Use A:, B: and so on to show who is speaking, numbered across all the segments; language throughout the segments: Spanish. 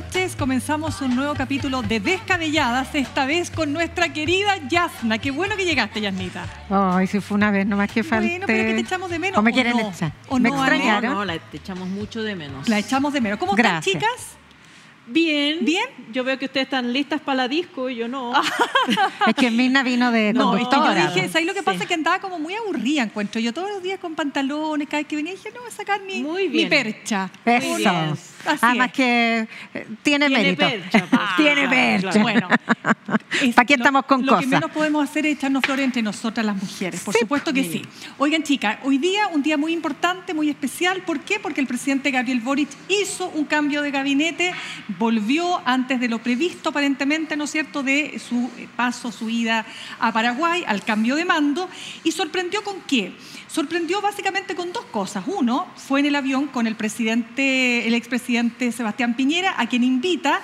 A: noches. Comenzamos un nuevo capítulo de Descabelladas, esta vez con nuestra querida Yasna. Qué bueno que llegaste, Yasnita.
B: Ay, si fue una vez, nomás que falté.
A: Bueno, pero es que te echamos de menos.
B: ¿O me
A: ¿o
B: quieren
A: no?
B: echar?
A: ¿O
B: ¿Me
A: no,
B: extrañaron?
C: No, la te echamos mucho de menos.
A: La echamos de menos. ¿Cómo
B: Gracias.
A: están, chicas?
C: Bien.
A: ¿Bien?
C: Yo veo que ustedes están listas para la disco y yo no.
B: Es que Mirna vino de
A: No, es que yo
B: conductora.
A: dije, ¿sabes lo que
C: Sí.
A: pasa? Que andaba como muy aburrida, encuentro. Yo todos los días con pantalones, cada vez que venía, dije, no, voy a sacar mi,
C: Muy
A: mi
C: bien.
A: percha.
B: Eso.
C: bien.
A: Así
B: Además
A: es.
B: que eh, tiene,
C: Tiene
B: mérito.
C: percha, pues.
B: tiene percha.
C: claro.
A: Bueno, es-
B: ¿Para qué
A: lo-
B: estamos con
A: Lo que
B: cosas?
A: menos podemos hacer es echarnos flores entre nosotras las mujeres, por
B: Sí,
A: supuesto que sí. Oigan, chicas, hoy día un día muy importante, muy especial. ¿Por qué? Porque el presidente Gabriel Boric hizo un cambio de gabinete, volvió antes de lo previsto aparentemente, ¿no es cierto?, de su paso, su ida a Paraguay, al cambio de mando, y sorprendió con qué. Sorprendió básicamente con dos cosas. Uno, fue en el avión con el presidente, el expresidente Sebastián Piñera, a quien invita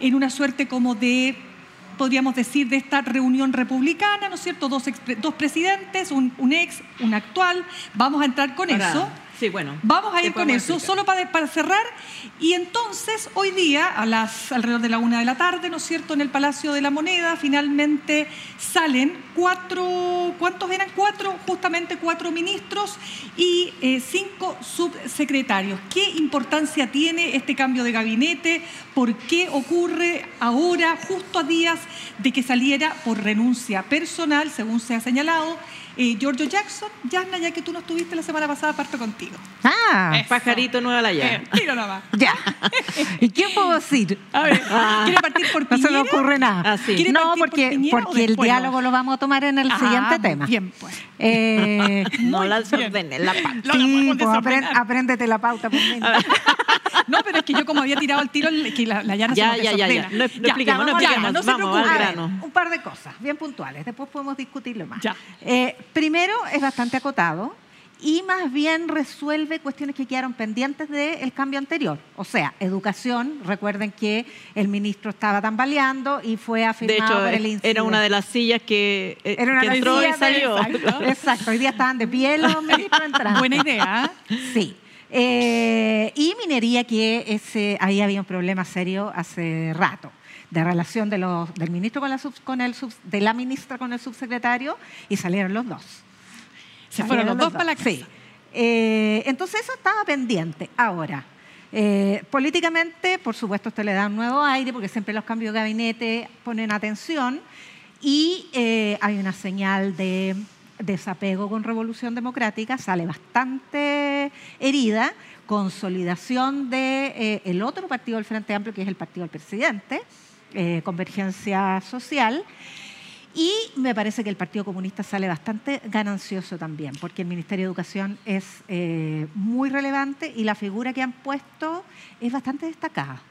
A: en una suerte como de podríamos decir, de esta reunión republicana, ¿no es cierto? Dos, dos presidentes, un, un ex, un actual. Vamos a entrar con
C: Ahora,
A: eso.
C: Sí, bueno.
A: Vamos a ir con eso,
C: explicar.
A: solo para, para cerrar. Y entonces, hoy día, a las alrededor de la una de la tarde, ¿no es cierto?, en el Palacio de la Moneda, finalmente salen cuatro, ¿cuántos eran? Cuatro, justamente cuatro ministros y eh, cinco subsecretarios. ¿Qué importancia tiene este cambio de gabinete? ¿Por qué ocurre ahora, justo a días de que saliera por renuncia personal, según se ha señalado? Eh, Giorgio Jackson, Yasna, ya que tú no estuviste la semana pasada, parto contigo.
B: Ah,
A: Eso.
C: Pajarito nueva la ya.
A: Eh, tiro nomás.
B: ya. ¿Y qué puedo decir?
A: A ver, ¿quiere partir por
B: No se
A: Piñera?
B: me ocurre nada.
C: Ah, sí.
A: ¿Quiere
B: No,
A: partir por
B: porque,
A: Piñera
B: porque el diálogo
A: no?
B: lo vamos a tomar en el
A: Ah,
B: siguiente tema.
A: Bien, pues.
B: Eh,
C: No la desordenes, la pa-
A: No la
B: sí, pues, apréndete la pauta. Pues, nena.
A: No, pero es que yo como había tirado el tiro, que la, la Yana
C: Ya,
A: se
C: ya, ya, ya. No, no expliquemos, no expliquemos.
A: Yana, no se
C: Vamos,
A: preocupe.
C: al
B: A ver,
C: grano.
B: un par de cosas bien puntuales, después podemos discutirlo más.
A: Ya.
B: Eh, primero, es bastante acotado y más bien resuelve cuestiones que quedaron pendientes del cambio anterior. O sea, educación, recuerden que el ministro estaba tambaleando y fue
C: De
B: afirmado
C: hecho,
B: por el incidente.
C: era una de las sillas que, eh,
B: Era una
C: que
B: de
C: entró y
B: de-
C: salió.
B: Exacto, exacto. Hoy día estaban de pie los ministros entrando.
A: Buena idea.
B: Sí. Eh, y minería, que ese, ahí había un problema serio hace rato de relación de los, del ministro con la, sub- con el sub- de la ministra con el subsecretario y salieron los dos.
A: Se fueron los
B: Salieron
A: dos para la casa.
B: Sí. Eh, entonces eso estaba pendiente. Ahora, eh, políticamente, por supuesto, usted le da un nuevo aire porque siempre los cambios de gabinete ponen atención y eh, hay una señal de desapego con Revolución Democrática, sale bastante herida, consolidación de eh, otro partido del Frente Amplio, que es el partido del presidente, eh, Convergencia Social. Y me parece que el Partido Comunista sale bastante ganancioso también, porque el Ministerio de Educación es eh, muy relevante y la figura que han puesto es bastante destacada.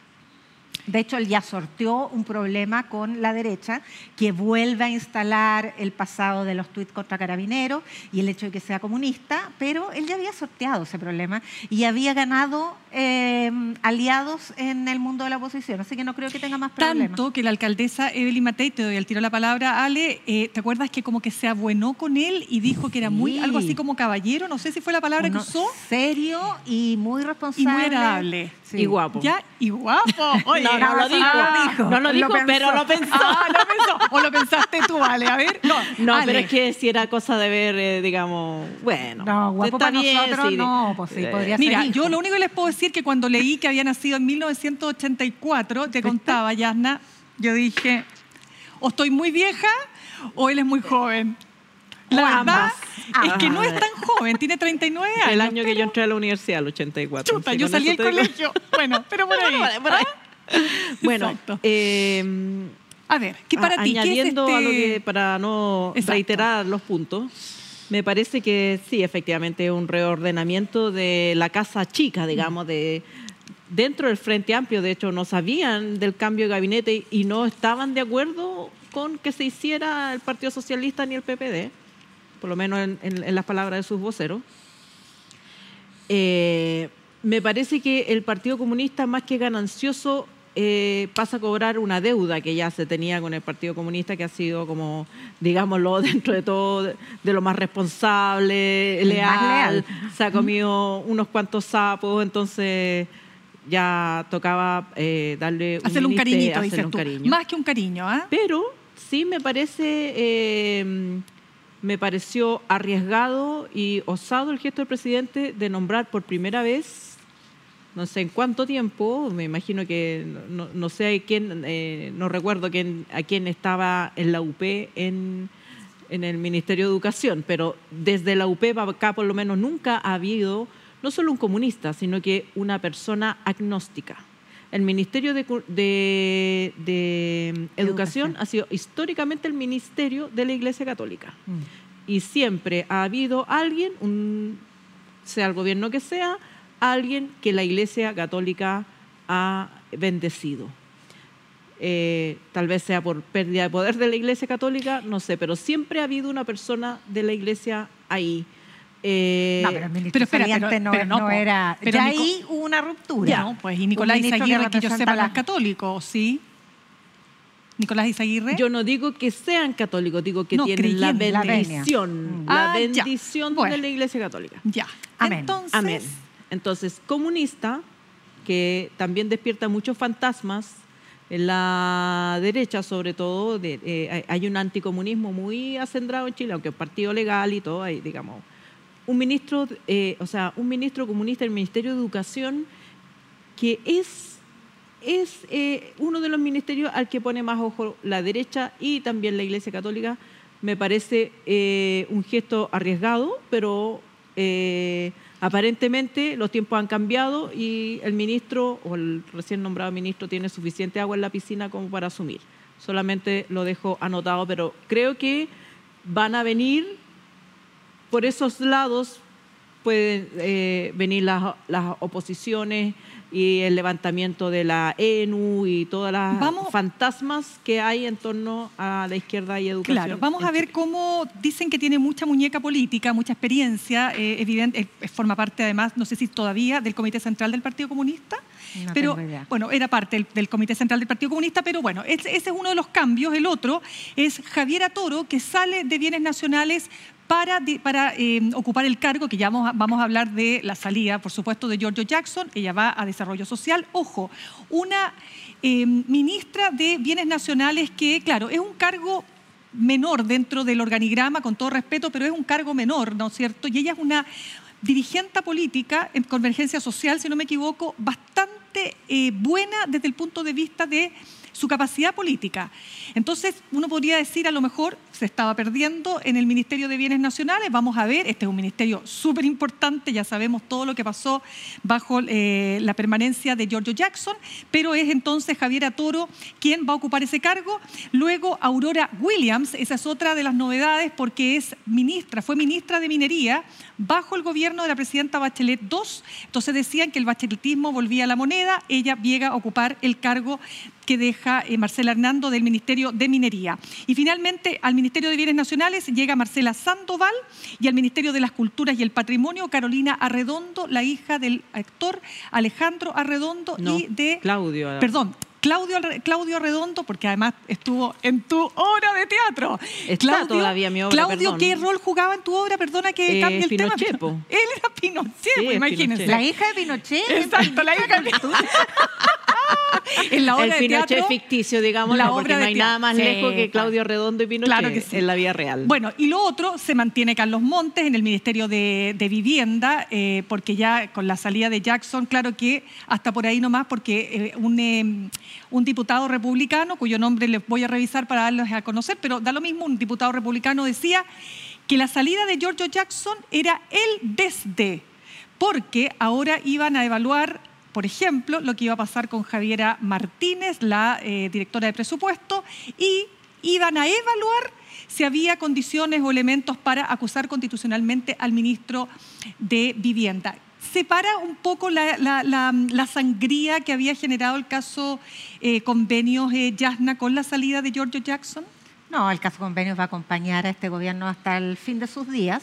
B: De hecho, él ya sorteó un problema con la derecha que vuelve a instalar el pasado de los tuits contra carabineros y el hecho de que sea comunista, pero él ya había sorteado ese problema y había ganado eh, aliados en el mundo de la oposición, así que no creo que tenga más problemas.
A: Tanto que la alcaldesa Evelyn Matei, te doy al tiro la palabra, Ale, eh, ¿te acuerdas que como que se abuenó con él y dijo que era muy,
B: Sí.
A: algo así como caballero? No sé si fue la palabra
B: Uno
A: que usó.
B: Serio y muy
A: Y
B: responsable.
A: muy agradable.
B: Sí.
C: Y guapo.
A: Ya, y guapo. Oye,
C: No, no lo
B: eso
C: dijo.
B: no lo dijo.
C: No lo
B: Lo
C: dijo,
B: pensó.
C: pero lo pensó.
A: Ah, lo pensó. O lo pensaste tú, Ale. A ver. No,
C: No,
A: Ale.
C: pero es que si era cosa de ver, eh, digamos, bueno.
B: No, guapo
C: está
B: para
C: bien,
B: nosotros
C: sí,
B: no, pues sí,
C: eh,
B: podría
A: Mira,
B: ser
A: yo
B: hijo.
A: lo único que les puedo decir que cuando leí que había nacido en 1984, te contaba, Yasna, yo dije, o estoy muy vieja o él es muy joven. La
B: O
A: verdad
B: ambas.
A: es que no es tan joven, tiene 39 años.
C: El año que yo entré a la universidad, el 84.
A: Chuta,
C: sí,
A: yo salí del
C: digo.
A: colegio. Bueno, pero por ahí.
C: Bueno, por ahí. Bueno, eh,
A: A ver, ¿qué para ti? ¿Qué es
C: añadiendo a lo
A: este-
C: que, para no
A: Exacto.
C: reiterar los puntos, me parece que sí, efectivamente, es un reordenamiento de la casa chica, digamos, de dentro del Frente Amplio. De hecho, no sabían del cambio de gabinete y no estaban de acuerdo con que se hiciera el Partido Socialista ni el PPD, por lo menos en, en- en las palabras de sus voceros. Eh, me parece que el Partido Comunista, más que ganancioso, eh, pasa a cobrar una deuda que ya se tenía con el Partido Comunista, que ha sido como, digámoslo, dentro de todo, de, lo más responsable, leal,
B: leal.
C: se ha comido unos cuantos sapos, entonces ya tocaba eh, darle
A: Hacerle un cariñito,
C: hacerle
A: dices
C: un
A: tú.
C: cariño.
A: Más que un cariño, ¿ah?
C: Pero sí me parece, eh, me pareció arriesgado y osado el gesto del presidente de nombrar por primera vez, no sé en cuánto tiempo, me imagino que no, no sé quién, eh, no recuerdo quién, a quién estaba en la UP en, en el Ministerio de Educación, pero desde la UP para acá por lo menos nunca ha habido no solo un comunista, sino que una persona agnóstica. El Ministerio de, de Educación,
B: Educación.
C: ha sido históricamente el ministerio de la Iglesia Católica. Y siempre ha habido alguien, un- sea el gobierno que sea, alguien que la Iglesia Católica ha bendecido. Eh, tal vez sea por pérdida de poder de la Iglesia Católica, no sé, pero siempre ha habido una persona de la Iglesia ahí. Eh,
B: No, pero el ministro
A: pero espera,
B: saliente
A: pero-
B: no,
A: pero no,
B: no
A: po.
B: era.
A: Pero
B: ya
A: Nico-
B: ahí hubo una ruptura.
A: Ya, pues, y Nicolás Izaguirre, que, yo sepa, no
B: la-
A: es católico, ¿sí? Nicolás Izaguirre.
C: Yo no digo que sean católicos, digo que
A: No,
C: tienen la
A: creyendo,
B: la venia.
C: bendición,
A: Mm.
C: la
A: Ah,
C: bendición
A: Bueno.
C: de la Iglesia Católica.
A: Ya.
B: Amén.
A: Entonces,
C: Amén. Entonces, comunista, que también despierta muchos fantasmas en la derecha, sobre todo, de- eh, hay- hay un anticomunismo muy acendrado en Chile, aunque es partido legal y todo, hay, digamos, un ministro, eh, o sea, un ministro comunista del Ministerio de Educación que es es eh, uno de los ministerios al que pone más ojo la derecha y también la Iglesia Católica. Me parece eh, un gesto arriesgado, pero eh, aparentemente los tiempos han cambiado y el ministro o el recién nombrado ministro tiene suficiente agua en la piscina como para asumir. Solamente lo dejo anotado, pero creo que van a venir por esos lados pueden eh, venir las, las oposiciones y el levantamiento de la ENU y todas las
A: Vamos-
C: fantasmas que hay en torno a la izquierda y educación.
A: Claro, vamos a ver
C: Chile.
A: cómo dicen que tiene mucha muñeca política, mucha experiencia, eh, evidente, eh, forma parte además, no sé si todavía, del Comité Central del Partido Comunista,
B: No
A: pero bueno, era parte del, del Comité Central del Partido Comunista, pero bueno, ese, ese es uno de los cambios. El otro es Javier Toro, que sale de Bienes Nacionales para, eh, ocupar el cargo, que ya vamos a, vamos a hablar de la salida, por supuesto, de Giorgio Jackson. Ella va a Desarrollo Social. Ojo, una eh, ministra de Bienes Nacionales que, claro, es un cargo menor dentro del organigrama, con todo respeto, pero es un cargo menor, ¿no es cierto? Y ella es una dirigente política en Convergencia Social, si no me equivoco, bastante eh, buena desde el punto de vista de su capacidad política. Entonces, uno podría decir, a lo mejor se estaba perdiendo en el Ministerio de Bienes Nacionales. Vamos a ver, este es un ministerio súper importante, ya sabemos todo lo que pasó bajo eh, la permanencia de Giorgio Jackson, pero es entonces Javier Toro quien va a ocupar ese cargo. Luego, Aurora Williams, esa es otra de las novedades porque es ministra, fue ministra de Minería bajo el gobierno de la presidenta Bachelet II. Entonces decían que el bacheletismo volvía a la moneda, ella llega a ocupar el cargo que deja eh, Marcela Hernando del Ministerio de Minería. Y finalmente al Ministerio de Bienes Nacionales llega Marcela Sandoval y al Ministerio de las Culturas y el Patrimonio Carolina Arredondo, la hija del actor Alejandro Arredondo
C: No,
A: y de...
C: Claudio.
A: Perdón. Claudio, Claudio Arredondo, porque además estuvo en tu obra de teatro.
C: Está todavía mi obra,
A: Claudio,
C: perdón.
A: ¿qué rol jugaba en tu obra? Perdona que
C: Eh,
A: cambie el
C: Pinochet,
A: tema.
C: po.
A: Él era Pinochet,
C: Sí,
A: imagínense.
C: Pinochet.
B: La hija de Pinochet.
A: Exacto, la hija de Pinochet. en la obra
C: el
A: de
C: Pinochet
A: teatro.
C: ficticio, digamos,
A: la obra
C: no hay
A: teatro.
C: nada más
A: Sí,
C: lejos que. Claudio Redondo y Pinochet
A: Claro que sí.
C: en la vida real.
A: Bueno, y lo otro, se mantiene Carlos Montes en el Ministerio de, de Vivienda, eh, porque ya con la salida de Jackson, claro que hasta por ahí nomás, porque eh, un, eh, un diputado republicano, cuyo nombre les voy a revisar para darles a conocer, pero da lo mismo, un diputado republicano decía que la salida de Giorgio Jackson era el desde, porque ahora iban a evaluar por ejemplo, lo que iba a pasar con Javiera Martínez, la eh, directora de presupuesto, y iban a evaluar si había condiciones o elementos para acusar constitucionalmente al ministro de Vivienda. Separa un poco la, la- la- la sangría que había generado el caso eh, convenios eh, Yasna con la salida de Giorgio Jackson.
B: No, el caso convenios va a acompañar a este gobierno hasta el fin de sus días,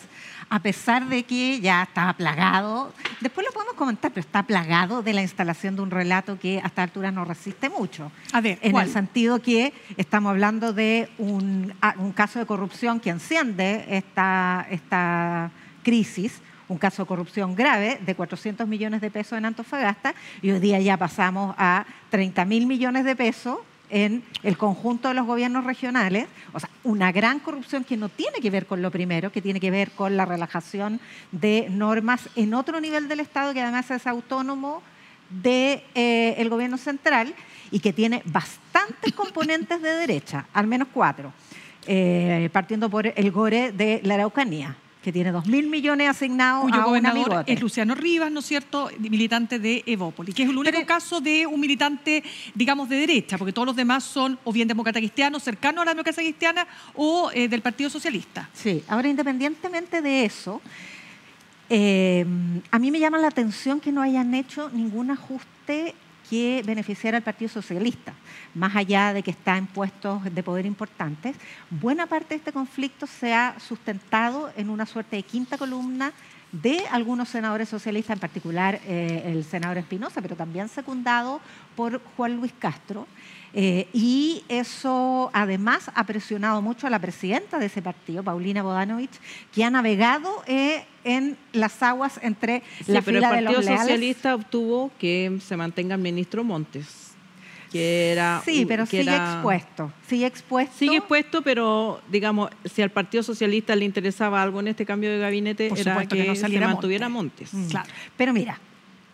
B: a pesar de que ya estaba plagado, después lo podemos comentar, pero está plagado de la instalación de un relato que a esta altura no resiste mucho.
A: A ver,
B: En
A: ¿cuál?
B: el sentido que estamos hablando de un, a- un caso de corrupción que enciende esta, esta crisis, un caso de corrupción grave de 400 millones de pesos en Antofagasta y hoy día ya pasamos a 30 mil millones de pesos en el conjunto de los gobiernos regionales, o sea, una gran corrupción que no tiene que ver con lo primero, que tiene que ver con la relajación de normas en otro nivel del Estado que además es autónomo del de, eh, gobierno central y que tiene bastantes componentes de derecha, al menos cuatro, eh, partiendo por el GORE de la Araucanía que tiene 2.000 millones asignados
A: Cuyo
B: a
A: gobernador es Luciano Rivas, ¿no es cierto?, militante de Evópoli, que es el único caso de un militante, digamos, de derecha, porque todos los demás son o bien demócratas cristianos, cercanos a la democracia cristiana, o eh, del Partido Socialista.
B: Sí, ahora independientemente de eso, eh, a mí me llama la atención que no hayan hecho ningún ajuste que beneficiara al Partido Socialista, más allá de que está en puestos de poder importantes. Buena parte de este conflicto se ha sustentado en una suerte de quinta columna de algunos senadores socialistas, en particular eh, el senador Espinosa, pero también secundado por Juan Luis Castro. Eh, y eso además ha presionado mucho a la presidenta de ese partido, Paulina Bodanovich, que ha navegado eh, en las aguas entre la
C: pero
B: fila
C: el Partido
B: de los
C: Socialista obtuvo que se mantenga el ministro Montes. Que era,
B: sí, pero
C: que
B: sigue
C: era,
B: expuesto. Sigue expuesto.
C: Sigue expuesto, pero digamos, si al Partido Socialista le interesaba algo en este cambio de gabinete,
A: Por
C: era
A: supuesto
C: que,
A: que no
C: se mantuviera Montes.
B: Mm.
A: Claro.
B: Pero mira,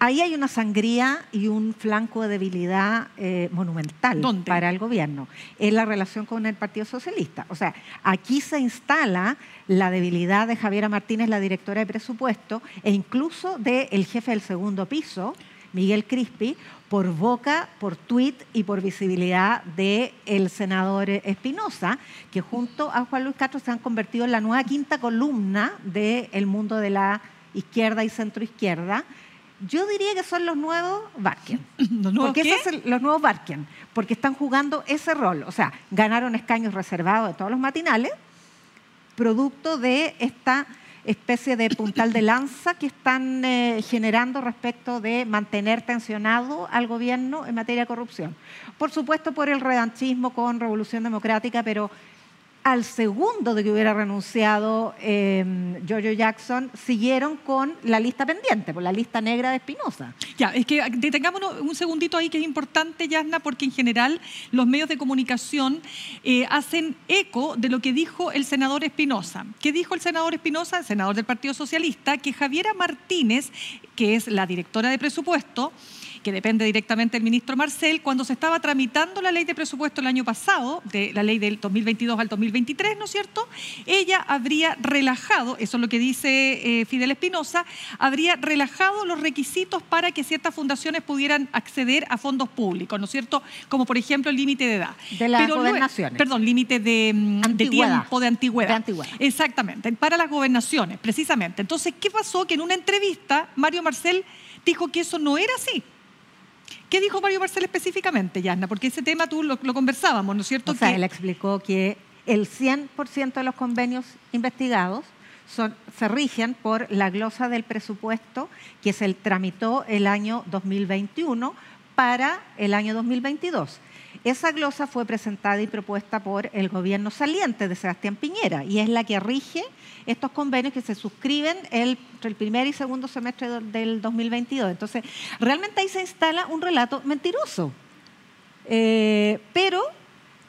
B: ahí hay una sangría y un flanco de debilidad eh, monumental
A: ¿Dónde?
B: para el gobierno en la relación con el Partido Socialista. O sea, aquí se instala la debilidad de Javiera Martínez, la directora de presupuesto, e incluso del jefe del segundo piso, Miguel Crispi, por boca, por tuit y por visibilidad del el senador Espinosa, que junto a Juan Luis Castro se han convertido en la nueva quinta columna del mundo de la izquierda y centroizquierda. Yo diría que son los nuevos Barken.
A: ¿Los nuevos
B: porque
A: qué?
B: ese es el- los nuevos Barken, porque están jugando ese rol. O sea, ganaron escaños reservados de todos los matinales, producto de esta especie de puntal de lanza que están eh, generando respecto de mantener tensionado al gobierno en materia de corrupción. Por supuesto, por el revanchismo con Revolución Democrática, pero al segundo de que hubiera renunciado eh, Giorgio Jackson, siguieron con la lista pendiente, por la lista negra de Espinosa.
A: Ya, es que detengámonos un segundito ahí que es importante, Yasna, porque en general los medios de comunicación eh, hacen eco de lo que dijo el senador Espinosa. ¿Qué dijo el senador Espinosa, el senador del Partido Socialista? Que Javiera Martínez, que es la directora de presupuesto, que depende directamente del ministro Marcel, cuando se estaba tramitando la ley de presupuesto el año pasado, de la ley del 2022 al 2023, ¿no es cierto? Ella habría relajado, eso es lo que dice eh, Fidel Espinosa, habría relajado los requisitos para que ciertas fundaciones pudieran acceder a fondos públicos, ¿no es cierto? Como por ejemplo el límite de edad.
B: De las
A: luego-
B: gobernaciones.
A: Perdón, límite de, mm, de tiempo, de antigüedad.
B: De antigüedad.
A: Exactamente, para las gobernaciones, precisamente. Entonces, ¿qué pasó? Que en una entrevista Mario Marcel dijo que eso no era así. ¿Qué dijo Mario Marcel específicamente, Yasna? Porque ese tema tú lo, lo conversábamos, ¿no es cierto?
B: O sea,
A: Que-
B: él explicó que el 100% de los convenios investigados son, se rigen por la glosa del presupuesto que se tramitó el año 2021 para el año 2022. Esa glosa fue presentada y propuesta por el gobierno saliente de Sebastián Piñera y es la que rige estos convenios que se suscriben el, entre el primer y segundo semestre del- del 2022. Entonces, realmente ahí se instala un relato mentiroso. Eh, pero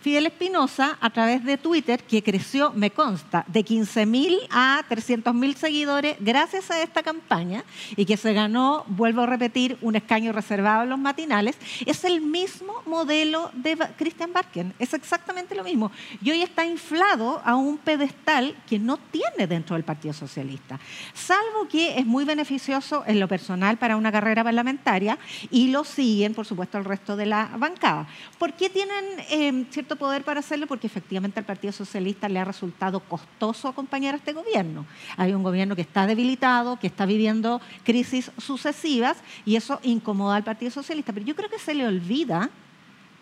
B: Fidel Espinosa, a través de Twitter, que creció, me consta, de 15.000 a 300.000 seguidores gracias a esta campaña y que se ganó, vuelvo a repetir, un escaño reservado en los matinales, es el mismo modelo de Christian Barken. Es exactamente lo mismo. Y hoy está inflado a un pedestal que no tiene dentro del Partido Socialista, salvo que es muy beneficioso en lo personal para una carrera parlamentaria y lo siguen, por supuesto, el resto de la bancada. ¿Por qué tienen eh, cierto poder para hacerlo? Porque efectivamente al Partido Socialista le ha resultado costoso acompañar a este gobierno. Hay un gobierno que está debilitado, que está viviendo crisis sucesivas y eso incomoda al Partido Socialista. Pero yo creo que se le olvida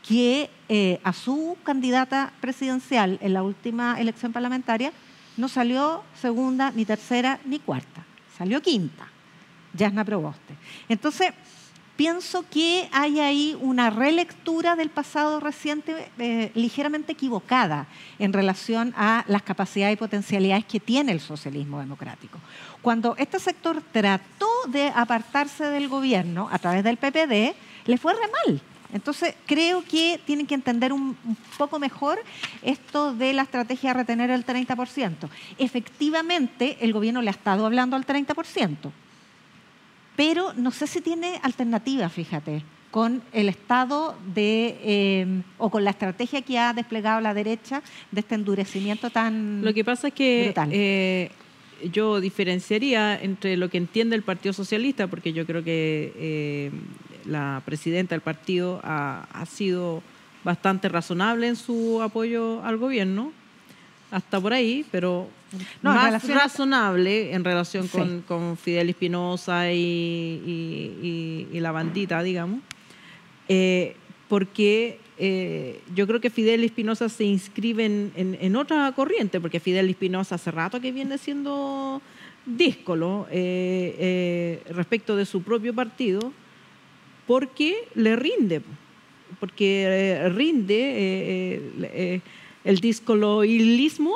B: que eh, a su candidata presidencial en la última elección parlamentaria no salió segunda, ni tercera, ni cuarta, salió quinta, Yasna Proboste. Entonces, pienso que hay ahí una relectura del pasado reciente eh, ligeramente equivocada en relación a las capacidades y potencialidades que tiene el socialismo democrático. Cuando este sector trató de apartarse del gobierno a través del PPD, le fue re mal. Entonces, creo que tienen que entender un, poco mejor esto de la estrategia de retener el 30%. Efectivamente, el gobierno le ha estado hablando al 30%, pero no sé si tiene alternativa, fíjate, con el estado de, eh, o con la estrategia que ha desplegado la derecha de este endurecimiento tan
C: Lo que pasa es que eh, yo diferenciaría entre lo que entiende el Partido Socialista, porque yo creo que eh, la presidenta del partido ha, sido bastante razonable en su apoyo al gobierno, hasta por ahí, pero más razonable en relación con, Fidel Espinosa y, la bandita, digamos, eh, porque eh, yo creo que Fidel Espinosa se inscribe en, otra corriente, porque Fidel Espinosa hace rato que viene siendo díscolo eh, respecto de su propio partido porque le rinde, porque rinde el discoloilismo,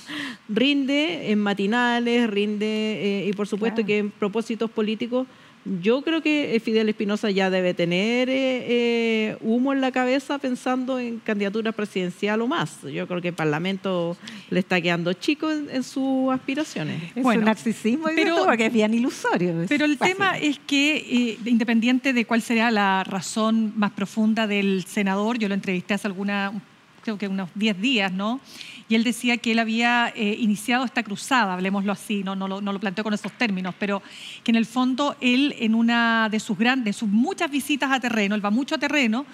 C: rinde en matinales, rinde, y por supuesto que en propósitos políticos yo creo que Fidel Espinosa ya debe tener eh, eh, humo en la cabeza pensando en candidatura presidencial o más. Yo creo que el Parlamento le está quedando chico en, sus aspiraciones.
B: Es un narcisismo, pero, porque es bien ilusorio.
A: pero el tema es que, eh, independiente de cuál sería la razón más profunda del senador, yo lo entrevisté hace alguna, creo que unos 10 días, ¿no? y él decía que él había eh, iniciado esta cruzada, hablemoslo así, no, lo, planteó con esos términos, pero que en el fondo él en una de sus grandes, sus muchas visitas a terreno, él va mucho a terreno,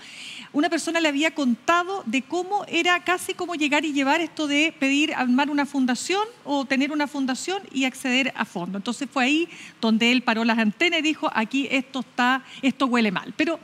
A: una persona le había contado de cómo era casi como llegar y llevar esto de pedir armar una fundación o tener una fundación y acceder a fondo. Entonces fue ahí donde él paró las antenas y dijo, aquí esto está, esto huele mal. Pero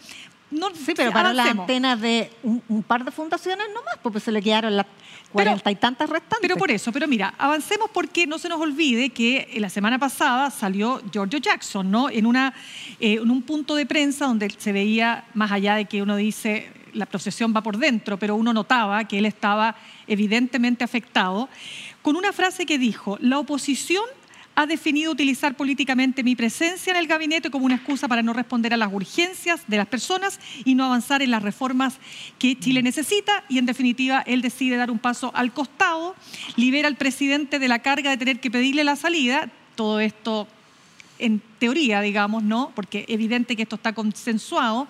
A: no,
B: sí, pero paró las antenas de un, par de fundaciones nomás, porque se le quedaron las cuarenta y tantas restantes.
A: Pero por eso, pero mira, avancemos porque no se nos olvide que la semana pasada salió Giorgio Jackson, ¿no? En, una, eh, en un punto de prensa donde se veía, más allá de que uno dice la procesión va por dentro, pero uno notaba que él estaba evidentemente afectado, con una frase que dijo, la oposición ha definido utilizar políticamente mi presencia en el gabinete como una excusa para no responder a las urgencias de las personas y no avanzar en las reformas que Chile necesita. Y en definitiva él decide dar un paso al costado, libera al presidente de la carga de tener que pedirle la salida, todo esto en teoría, digamos, ¿no? Porque evidente que esto está consensuado,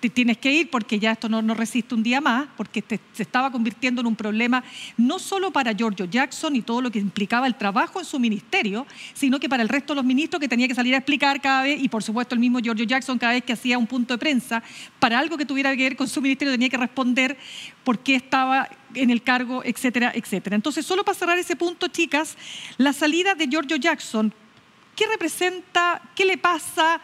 A: te tienes que ir porque ya esto no, resiste un día más, porque se estaba convirtiendo en un problema no solo para Giorgio Jackson y todo lo que implicaba el trabajo en su ministerio, sino que para el resto de los ministros que tenía que salir a explicar cada vez, y por supuesto el mismo Giorgio Jackson cada vez que hacía un punto de prensa, para algo que tuviera que ver con su ministerio tenía que responder por qué estaba en el cargo, etcétera, etcétera. Entonces, solo para cerrar ese punto, chicas, la salida de Giorgio Jackson ¿Qué representa? ¿Qué le pasa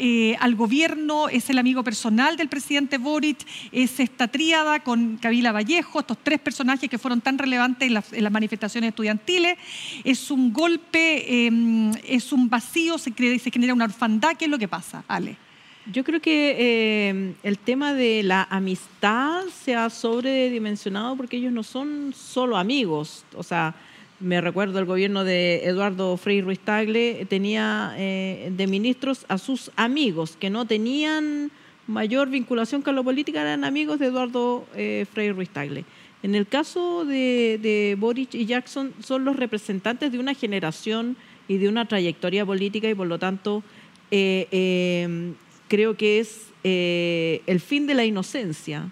A: eh, al gobierno? ¿Es el amigo personal del presidente Boric? ¿Es esta tríada con Kabila Vallejo? Estos tres personajes que fueron tan relevantes en las, manifestaciones estudiantiles. ¿Es un golpe? Em, ¿Es un vacío? ¿Se, ¿Se genera una orfandad? ¿Qué es lo que pasa? Ale.
C: Yo creo que em, el tema de la amistad se ha sobredimensionado porque ellos no son solo amigos. O sea, me recuerdo el gobierno de Eduardo Frei Ruiz Tagle tenía eh, de ministros a sus amigos que no tenían mayor vinculación con la política, eran amigos de Eduardo eh, Frei Ruiz Tagle. En el caso de, de Boric y Jackson son los representantes de una generación y de una trayectoria política y por lo tanto eh, creo que es el fin de la inocencia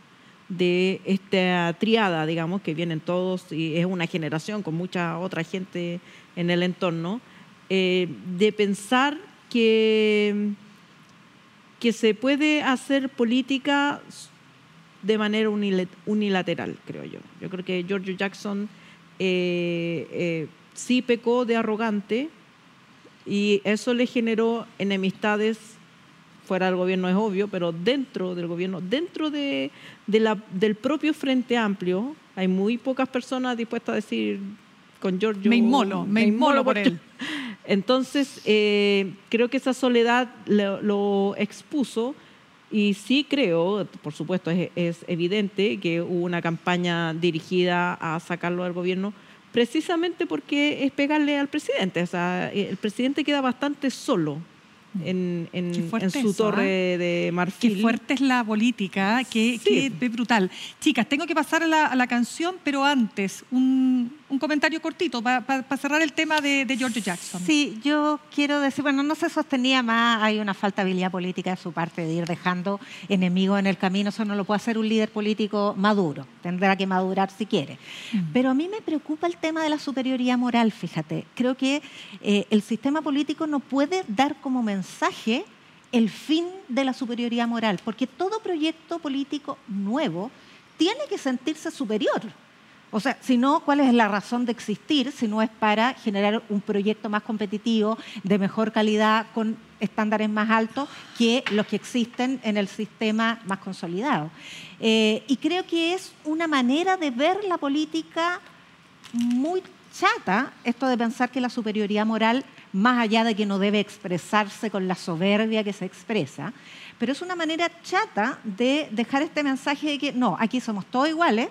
C: de esta triada, digamos, que vienen todos y es una generación con mucha otra gente en el entorno, eh, de pensar que, que se puede hacer política de manera unilateral, creo yo. Yo creo que George Jackson eh, eh, sí pecó de arrogante y eso le generó enemistades fuera del gobierno es obvio, pero dentro del gobierno, dentro de, la, del propio Frente Amplio, hay muy pocas personas dispuestas a decir con Giorgio.
A: Me inmolo, me, inmolo por él.
C: Entonces, eh, creo que esa soledad lo, expuso y sí creo, por supuesto, es, evidente que hubo una campaña dirigida a sacarlo del gobierno precisamente porque es pegarle al presidente. O sea, el presidente queda bastante solo en, su torre
A: ¿ah?
C: de marfil.
A: Qué fuerte es la política, qué, brutal. Chicas, tengo que pasar a la, canción, pero antes, un, comentario cortito para cerrar el tema de, de, George Jackson.
B: Sí, yo quiero decir, bueno, no se sostenía más, hay una falta de habilidad política de su parte de ir dejando enemigos en el camino, eso no lo puede hacer un líder político maduro, tendrá que madurar si quiere. Mm. Pero a mí me preocupa el tema de la superioridad moral, fíjate. Creo que eh, el sistema político no puede dar como mensaje el fin de la superioridad moral, porque todo proyecto político nuevo tiene que sentirse superior. O sea, si no, ¿cuál es la razón de existir si no es para generar un proyecto más competitivo, de mejor calidad, con estándares más altos que los que existen en el sistema más consolidado? Eh, y creo que es una manera de ver la política muy chata, esto de pensar que la superioridad moral más allá de que no debe expresarse con la soberbia que se expresa, pero es una manera chata de dejar este mensaje de que no, aquí somos todos iguales,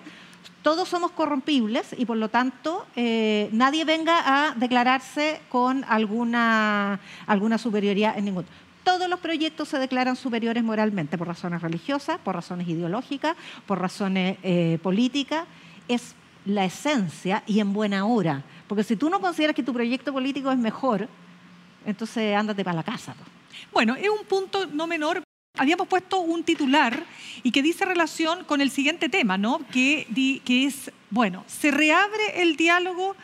B: todos somos corrompibles y por lo tanto eh, nadie venga a declararse con alguna, alguna superioridad en ningún. Todos los proyectos se declaran superiores moralmente por razones religiosas, por razones ideológicas, por razones eh, políticas. Es la esencia y en buena hora. Porque si tú no consideras que tu proyecto político es mejor, entonces ándate para la casa.
A: Bueno, es un punto no menor. Habíamos puesto un titular y que dice relación con el siguiente tema, ¿no? Que, que es, bueno, se reabre el diálogo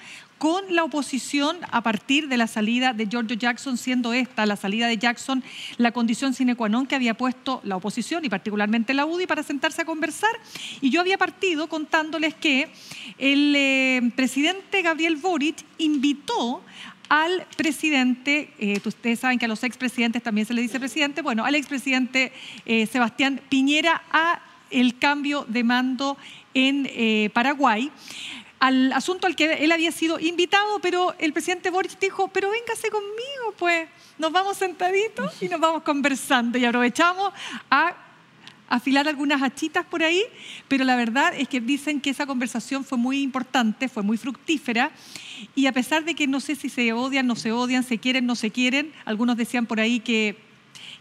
A: con la oposición a partir de la salida de George Jackson, siendo esta la salida de Jackson la condición sine qua non que había puesto la oposición y particularmente la UDI para sentarse a conversar. Y yo había partido contándoles que el eh, presidente Gabriel Boric invitó al presidente, eh, ustedes saben que a los expresidentes también se le dice presidente, bueno, al expresidente eh, Sebastián Piñera a el cambio de mando en Paraguay. Al asunto al que él había sido invitado, pero el presidente Boric dijo, pero véngase conmigo, pues nos vamos sentaditos y nos vamos conversando y aprovechamos a afilar algunas hachitas por ahí, pero la verdad es que dicen que esa conversación fue muy importante, fue muy fructífera, y a pesar de que no sé si se odian, no se odian, se quieren, no se quieren, algunos decían por ahí que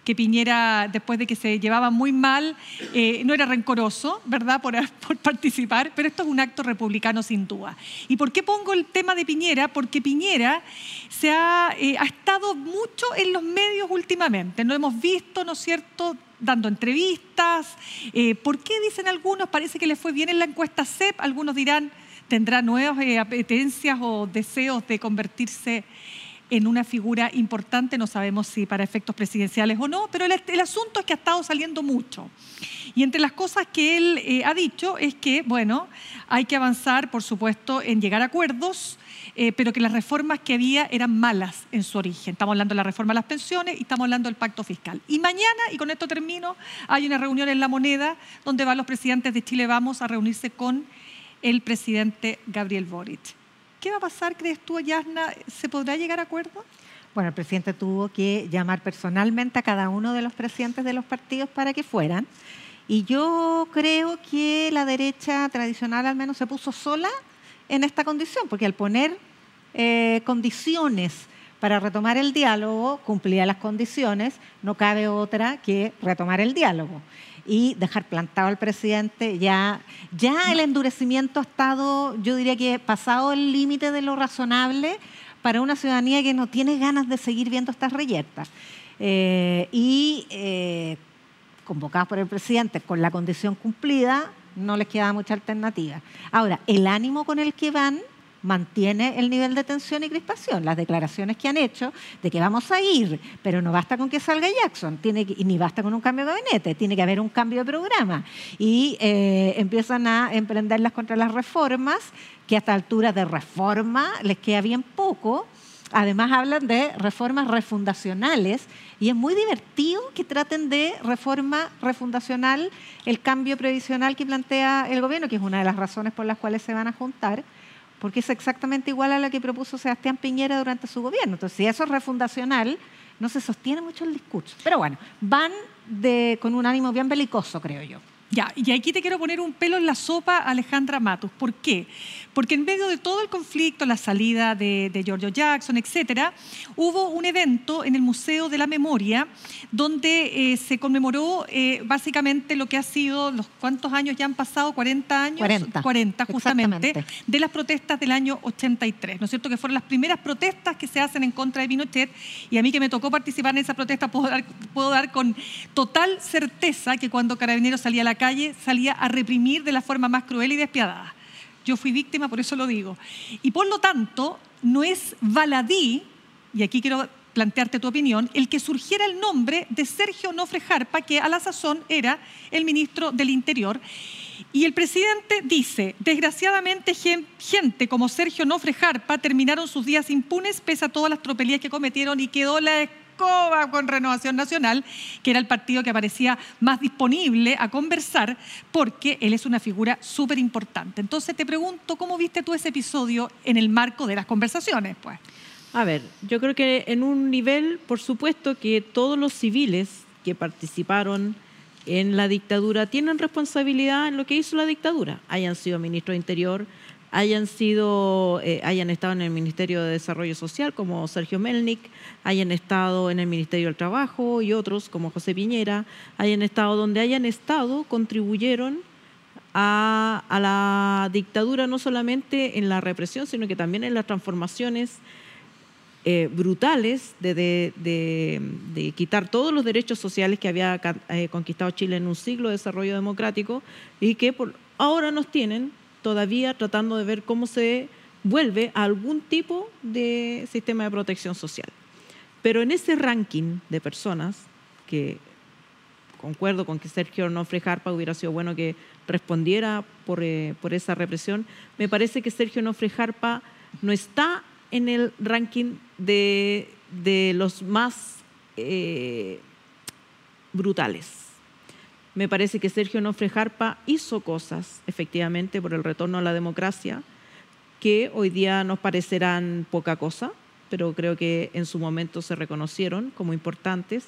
A: que Piñera, después de que se llevaba muy mal, eh, no era rencoroso, ¿verdad?, por, participar, pero esto es un acto republicano sin duda. ¿Y por qué pongo el tema de Piñera? Porque Piñera se ha, eh, ha estado mucho en los medios últimamente, no hemos visto, ¿no es cierto?, dando entrevistas. Eh, ¿Por qué dicen algunos? Parece que le fue bien en la encuesta CEP, algunos dirán, tendrá nuevas apetencias o deseos de convertirse en una figura importante, no sabemos si para efectos presidenciales o no, pero el, asunto es que ha estado saliendo mucho. Y entre las cosas que él eh, ha dicho es que, bueno, hay que avanzar, por supuesto, en llegar a acuerdos, eh, pero que las reformas que había eran malas en su origen. Estamos hablando de la reforma de las pensiones y estamos hablando del pacto fiscal. Y mañana, y con esto termino, hay una reunión en La Moneda donde van los presidentes de Chile Vamos a reunirse con el presidente Gabriel Boric. ¿Qué va a pasar, crees tú, Yasna? ¿Se podrá llegar a acuerdo?
B: Bueno, el presidente tuvo que llamar personalmente a cada uno de los presidentes de los partidos para que fueran. Y yo creo que la derecha tradicional al menos se puso sola en esta condición, porque al poner eh, condiciones para retomar el diálogo, cumplía las condiciones, no cabe otra que retomar el diálogo y dejar plantado al presidente. Ya, ya el endurecimiento ha estado, yo diría que pasado el límite de lo razonable para una ciudadanía que no tiene ganas de seguir viendo estas reyertas. Eh, y eh, convocados por el presidente con la condición cumplida, no les queda mucha alternativa. Ahora, el ánimo con el que van mantiene el nivel de tensión y crispación. Las declaraciones que han hecho de que vamos a ir, pero no basta con que salga Jackson, tiene ni basta con un cambio de gabinete, tiene que haber un cambio de programa. Y eh, empiezan a emprenderlas contra las reformas, que a esta altura de reforma les queda bien poco. Además hablan de reformas refundacionales y es muy divertido que traten de reforma refundacional el cambio previsional que plantea el gobierno, que es una de las razones por las cuales se van a juntar porque es exactamente igual a la que propuso Sebastián Piñera durante su gobierno. Entonces, si eso es refundacional, no se sostiene mucho el discurso. Pero bueno, van con un ánimo bien belicoso, creo yo.
A: Ya, y aquí te quiero poner un pelo en la sopa, Alejandra Matos. ¿Por qué? Porque en medio de todo el conflicto, la salida de, de Giorgio Jackson, etcétera, hubo un evento en el Museo de la Memoria donde eh, se conmemoró eh, básicamente lo que ha sido, los cuántos años ya han pasado, 40 años,
B: 40,
A: 40 justamente, de las protestas del año 83, ¿no es cierto? Que fueron las primeras protestas que se hacen en contra de Pinochet y a mí que me tocó participar en esa protesta puedo dar, puedo dar con total certeza que cuando Carabineros salía a la calle salía a reprimir de la forma más cruel y despiadada. Yo fui víctima, por eso lo digo. Y por lo tanto, no es baladí, y aquí quiero plantearte tu opinión, el que surgiera el nombre de Sergio Nofre Jarpa, que a la sazón era el ministro del Interior. Y el presidente dice, desgraciadamente gen- gente como Sergio Nofre Jarpa terminaron sus días impunes pese a todas las tropelías que cometieron y quedó la con Renovación Nacional, que era el partido que aparecía más disponible a conversar porque él es una figura súper importante. Entonces te pregunto, ¿cómo viste tú ese episodio en el marco de las conversaciones? Pues?
C: A ver, yo creo que en un nivel, por supuesto, que todos los civiles que participaron en la dictadura tienen responsabilidad en lo que hizo la dictadura, hayan sido ministro de Interior, hayan sido, eh, hayan estado en el Ministerio de Desarrollo Social como Sergio Melnik, hayan estado en el Ministerio del Trabajo y otros como José Piñera, hayan estado donde hayan estado, contribuyeron a, la dictadura no solamente en la represión, sino que también en las transformaciones eh, brutales de, quitar todos los derechos sociales que había eh, conquistado Chile en un siglo de desarrollo democrático y que por, ahora nos tienen todavía tratando de ver cómo se vuelve a algún tipo de sistema de protección social. Pero en ese ranking de personas, que concuerdo con que Sergio Onofre Jarpa hubiera sido bueno que respondiera por, eh, por esa represión, me parece que Sergio Onofre Jarpa no está en el ranking de, de los más eh, brutales. Me parece que Sergio Onofre Jarpa hizo cosas, efectivamente, por el retorno a la democracia, que hoy día nos parecerán poca cosa, pero creo que en su momento se reconocieron como importantes,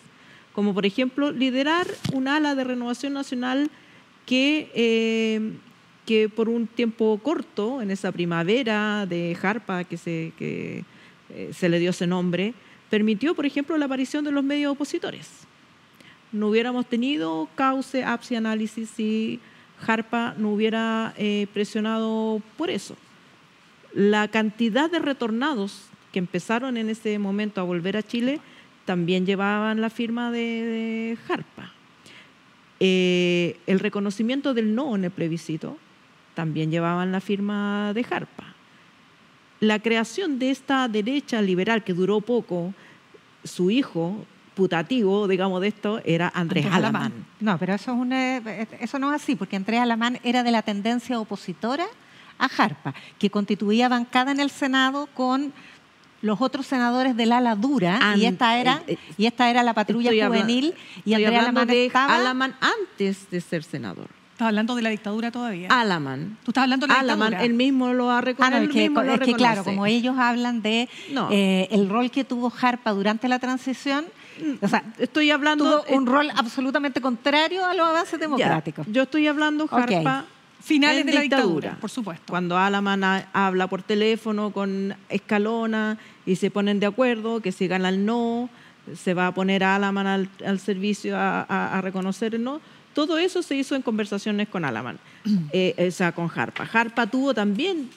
C: como por ejemplo liderar un ala de renovación nacional que, eh, que por un tiempo corto, en esa primavera de Jarpa que eh, se le dio ese nombre, permitió, por ejemplo, la aparición de los medios opositores. No hubiéramos tenido cauce, APSI análisis si Jarpa no hubiera eh, presionado por eso la cantidad de retornados que empezaron en ese momento a volver a Chile también llevaban la firma de, de Jarpa. Eh, el reconocimiento del no en el plebiscito también llevaban la firma de Jarpa. La creación de esta derecha liberal que duró poco, su hijo putativo, digamos, de esto, era Andrés,
A: Andrés
C: Alamán.
A: Alamán.
B: No, pero eso, es un, eh, eso no es así, porque Andrés Alamán era de la tendencia opositora a Jarpa, que constituía bancada en el Senado con los otros senadores del ala dura, y esta era,
C: eh, eh,
B: y esta era la patrulla juvenil, y Andrés Alamán
C: de
B: estaba...
C: Alamán antes de ser senador.
A: Estás hablando de la dictadura todavía.
C: Alamán.
A: Tú estás hablando de la
C: Alamán,
A: dictadura.
C: él mismo lo ha
B: Ah, no,
C: reconocido.
B: es que, es que claro, como ellos hablan de
C: No.
B: eh, el rol que tuvo Jarpa durante la transición, o sea,
C: Estoy hablando.
B: tuvo un rol absolutamente contrario a los avances
C: Ya,
B: democráticos.
C: yo estoy hablando, Jarpa.
A: Finales
C: en
A: de la dictadura, por supuesto.
C: Cuando Alamán ha- habla por teléfono con Escalona y se ponen de acuerdo que si gana el no, se va a poner a Alamán al, al servicio a, a- a reconocer el no. Todo eso se hizo en conversaciones con Alamán, eh, o sea, con Jarpa. Jarpa tuvo también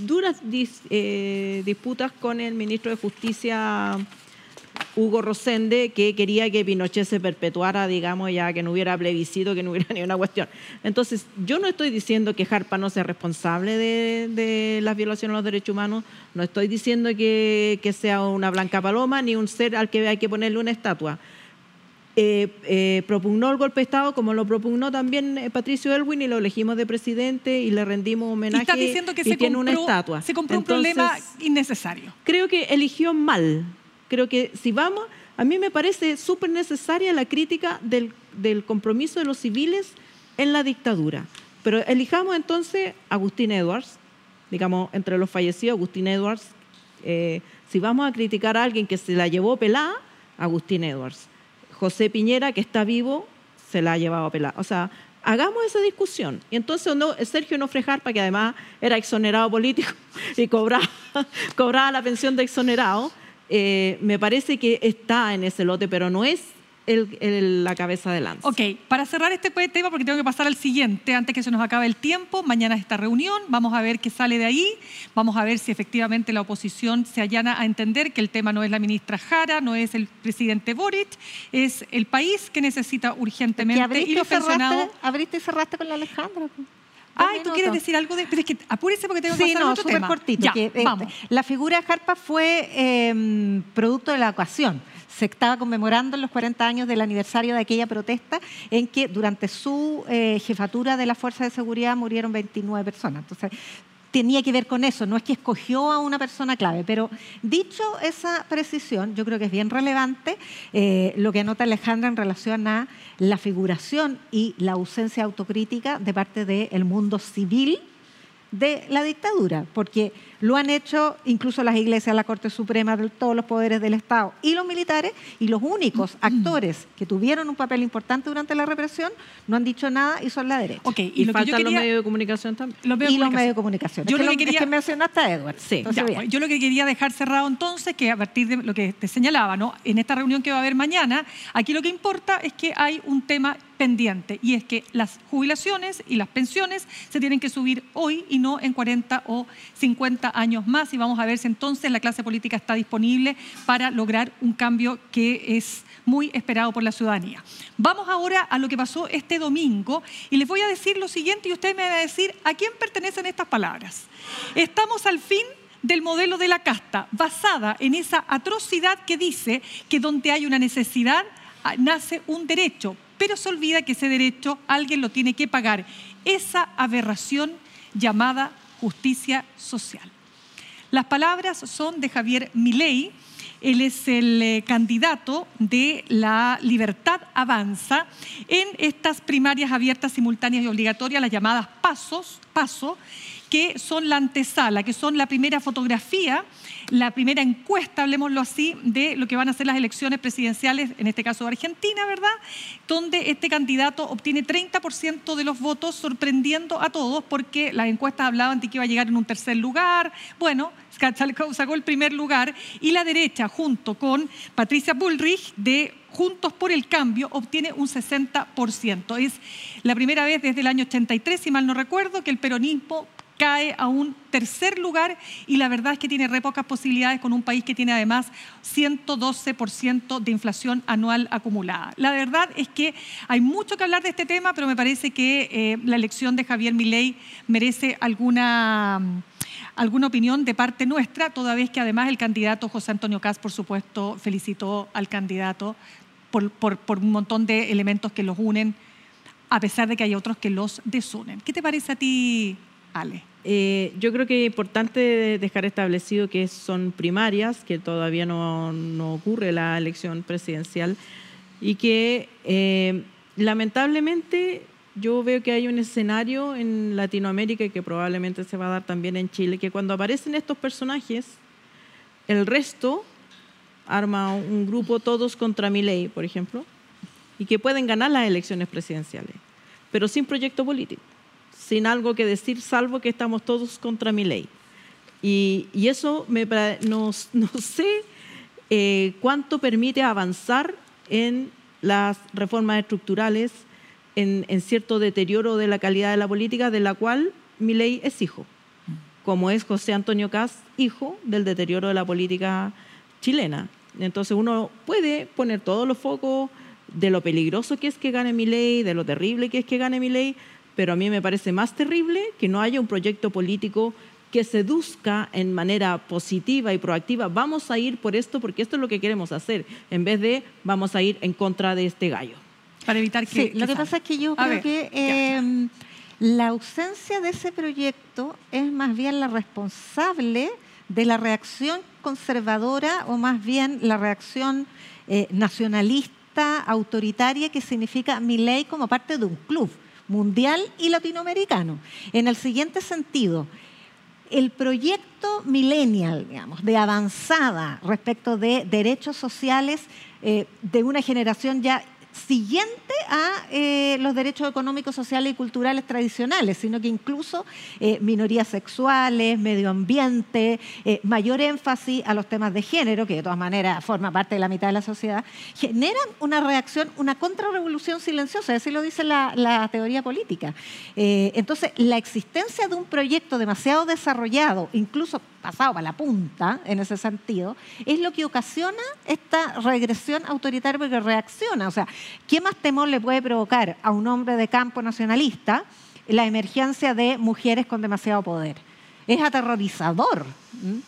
C: duras dis- eh, disputas con el ministro de Justicia Hugo Rosende, que quería que Pinochet se perpetuara, digamos, ya que no hubiera plebiscito, que no hubiera ni una cuestión. Entonces, yo no estoy diciendo que Jarpa no sea responsable de, de las violaciones a los derechos humanos, no estoy diciendo que, que sea una blanca paloma, ni un ser al que hay que ponerle una estatua. Eh, eh, propugnó el golpe de Estado como lo propugnó también eh, Patricio Elwin y lo elegimos de presidente y le rendimos
A: y
C: homenaje
A: estás diciendo que
C: y
A: se
C: tiene
A: compró,
C: una estatua.
A: se compró un problema innecesario.
C: creo que eligió mal. Creo que si vamos, a mí me parece súper necesaria la crítica del, del compromiso de los civiles en la dictadura. Pero elijamos entonces a Agustín Edwards, digamos, entre los fallecidos, Agustín Edwards. Eh, si vamos a criticar a alguien que se la llevó pelada, Agustín Edwards. José Piñera, que está vivo, se la ha llevado pelada. O sea, hagamos esa discusión. Y entonces no, Sergio Nofrejarpa, que además era exonerado político y cobraba, cobraba la pensión de exonerado, eh, me parece que está en ese lote, pero no es la cabeza de lanza.
A: Ok, para cerrar este tema, porque tengo que pasar al siguiente, antes que se nos acabe el tiempo, mañana esta reunión, vamos a ver qué sale de ahí, vamos a ver si efectivamente la oposición se allana a entender que el tema no es la ministra Jara, no es el presidente Boric, es el país que necesita urgentemente
B: y los pensionados... Abriste y cerraste con la Alejandra.
A: Ay, ¿tú quieres decir algo de...? Pero es que apúrese porque tengo que
B: sí,
A: pasar
B: no,
A: otro tema.
B: cortito.
A: Ya,
B: que,
A: vamos.
B: La figura de Jarpa fue eh, producto de la ocasión se estaba conmemorando los 40 años del aniversario de aquella protesta en que durante su eh, jefatura de la Fuerza de Seguridad murieron 29 personas. Entonces, tenía que ver con eso, no es que escogió a una persona clave, pero dicho esa precisión, yo creo que es bien relevante eh, lo que anota Alejandra en relación a la figuración y la ausencia autocrítica de parte del mundo civil de la dictadura, porque lo han hecho incluso las iglesias, la Corte Suprema, todos los poderes del Estado y los militares, y los únicos actores que tuvieron un papel importante durante la represión no han dicho nada y son la derecha.
C: Okay, y, faltan los medios de comunicación también.
B: Los medios y los medios de comunicación. Yo lo que, quería... mencionaste a Edward.
A: Sí. yo lo que quería dejar cerrado entonces, que a partir de lo que te señalaba, ¿no? en esta reunión que va a haber mañana, aquí lo que importa es que hay un tema pendiente y es que las jubilaciones y las pensiones se tienen que subir hoy y no en 40 o 50 años más y vamos a ver si entonces la clase política está disponible para lograr un cambio que es muy esperado por la ciudadanía. Vamos ahora a lo que pasó este domingo y les voy a decir lo siguiente y usted me va a decir a quién pertenecen estas palabras. Estamos al fin del modelo de la casta, basada en esa atrocidad que dice que donde hay una necesidad ah, nace un derecho, pero se olvida que ese derecho alguien lo tiene que pagar. Esa aberración llamada justicia social. Las palabras son de Javier Milei. Él es el eh, candidato de la Libertad Avanza en estas primarias abiertas, simultáneas y obligatorias, las llamadas pasos, paso, que son la antesala, que son la primera fotografía, la primera encuesta, hablemoslo así, de lo que van a ser las elecciones presidenciales, en este caso de Argentina, ¿verdad? Donde este candidato obtiene 30% de los votos, sorprendiendo a todos, porque las encuestas hablaban de que iba a llegar en un tercer lugar. Bueno, sacó el primer lugar y la derecha, junto con Patricia Bullrich, de Juntos por el Cambio obtiene un 60%. Es la primera vez desde el año 83, si mal no recuerdo, que el peronismo cae a un tercer lugar y la verdad es que tiene re pocas posibilidades con un país que tiene además 112% de inflación anual acumulada. La verdad es que hay mucho que hablar de este tema, pero me parece que eh, la elección de Javier Milei merece alguna alguna opinión de parte nuestra, toda vez que además el candidato José Antonio Cas, por supuesto, felicitó al candidato por, por, un montón de elementos que los unen, a pesar de que hay otros que los desunen. ¿Qué te parece a ti, Ale?
C: Eh, yo creo que es importante dejar establecido que son primarias, que todavía no, ocurre la elección presidencial y que eh, lamentablemente yo veo que hay un escenario en Latinoamérica y que probablemente se va a dar también en Chile, que cuando aparecen estos personajes, el resto arma un grupo todos contra mi ley, por ejemplo, y que pueden ganar las elecciones presidenciales, pero sin proyecto político sin algo que decir, salvo que estamos todos contra mi ley. Y, eso me, no, no sé eh, cuánto permite avanzar en las reformas estructurales, en, cierto deterioro de la calidad de la política, de la cual mi ley es hijo, como es José Antonio Caz, hijo del deterioro de la política chilena. Entonces uno puede poner todos los focos de lo peligroso que es que gane mi ley, de lo terrible que es que gane mi ley, pero a mí me parece más terrible que no haya un proyecto político que seduzca en manera positiva y proactiva, vamos a ir por esto porque esto es lo que queremos hacer, en vez de vamos a ir en contra de este gallo.
A: Para evitar que...
B: Sí, lo que pasa es que yo creo que em, la ausencia de ese proyecto es más bien la responsable de la reacción conservadora o más bien la reacción eh, nacionalista, autoritaria, que significa mi ley como parte de un club mundial y latinoamericano. En el siguiente sentido, el proyecto millennial, digamos, de avanzada respecto de derechos sociales eh, de una generación ya siguiente a eh, los derechos económicos, sociales y culturales tradicionales, sino que incluso eh, minorías sexuales, medio ambiente, eh, mayor énfasis a los temas de género, que de todas maneras forma parte de la mitad de la sociedad, generan una reacción, una contrarrevolución silenciosa, así lo dice la, la teoría política. entonces, la existencia de un proyecto demasiado desarrollado, incluso pasado para la punta en ese sentido, es lo que ocasiona esta regresión autoritaria porque reacciona. O sea, ¿qué más temor le puede provocar a un hombre de campo nacionalista la emergencia de mujeres con demasiado poder? Es aterrorizador